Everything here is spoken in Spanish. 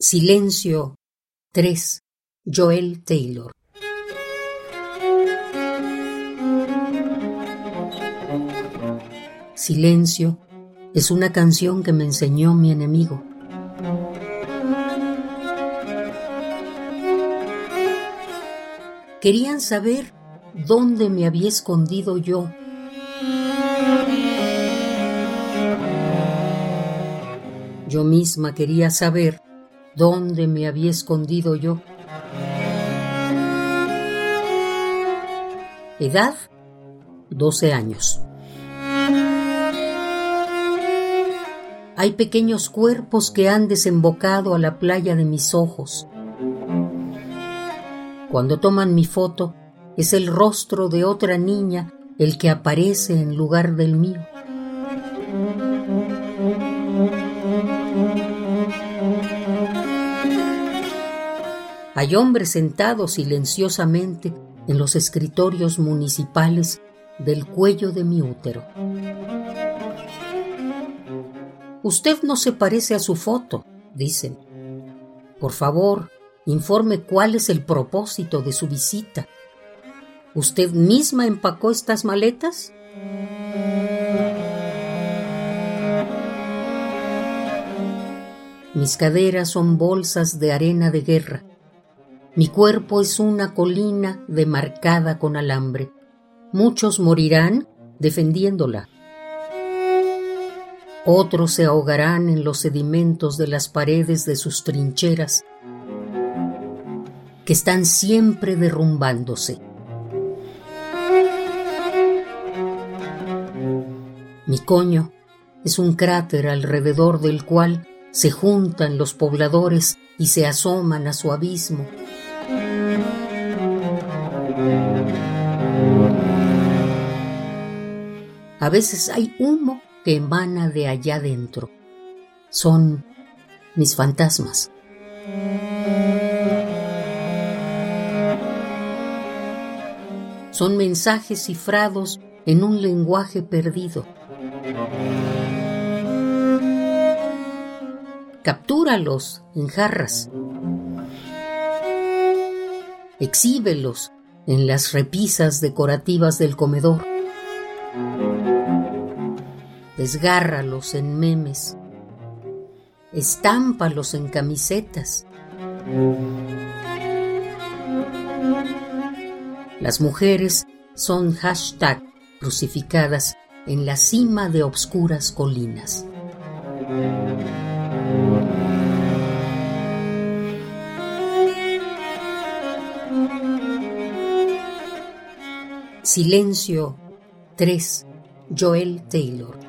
Silencio 3. Joel Taylor. Silencio es una canción que me enseñó mi enemigo. Querían saber dónde me había escondido yo. Yo misma quería saber ¿Dónde me había escondido yo? Edad, 12 años. Hay pequeños cuerpos que han desembocado a la playa de mis ojos. Cuando toman mi foto, es el rostro de otra niña el que aparece en lugar del mío. Hay hombres sentados silenciosamente en los escritorios municipales del cuello de mi útero. Usted no se parece a su foto, dicen. Por favor, informe cuál es el propósito de su visita. ¿Usted misma empacó estas maletas? Mis caderas son bolsas de arena de guerra mi cuerpo es una colina demarcada con alambre. Muchos morirán defendiéndola. Otros se ahogarán en los sedimentos de las paredes de sus trincheras, que están siempre derrumbándose. Mi coño es un cráter alrededor del cual se juntan los pobladores y se asoman a su abismo. A veces hay humo que emana de allá adentro. Son mis fantasmas. Son mensajes cifrados en un lenguaje perdido. Captúralos en jarras. Exhíbelos en las repisas decorativas del comedor. Desgárralos en memes. Estámpalos en camisetas. Las mujeres son hashtag crucificadas en la cima de obscuras colinas. Silencio 3. Joel Taylor.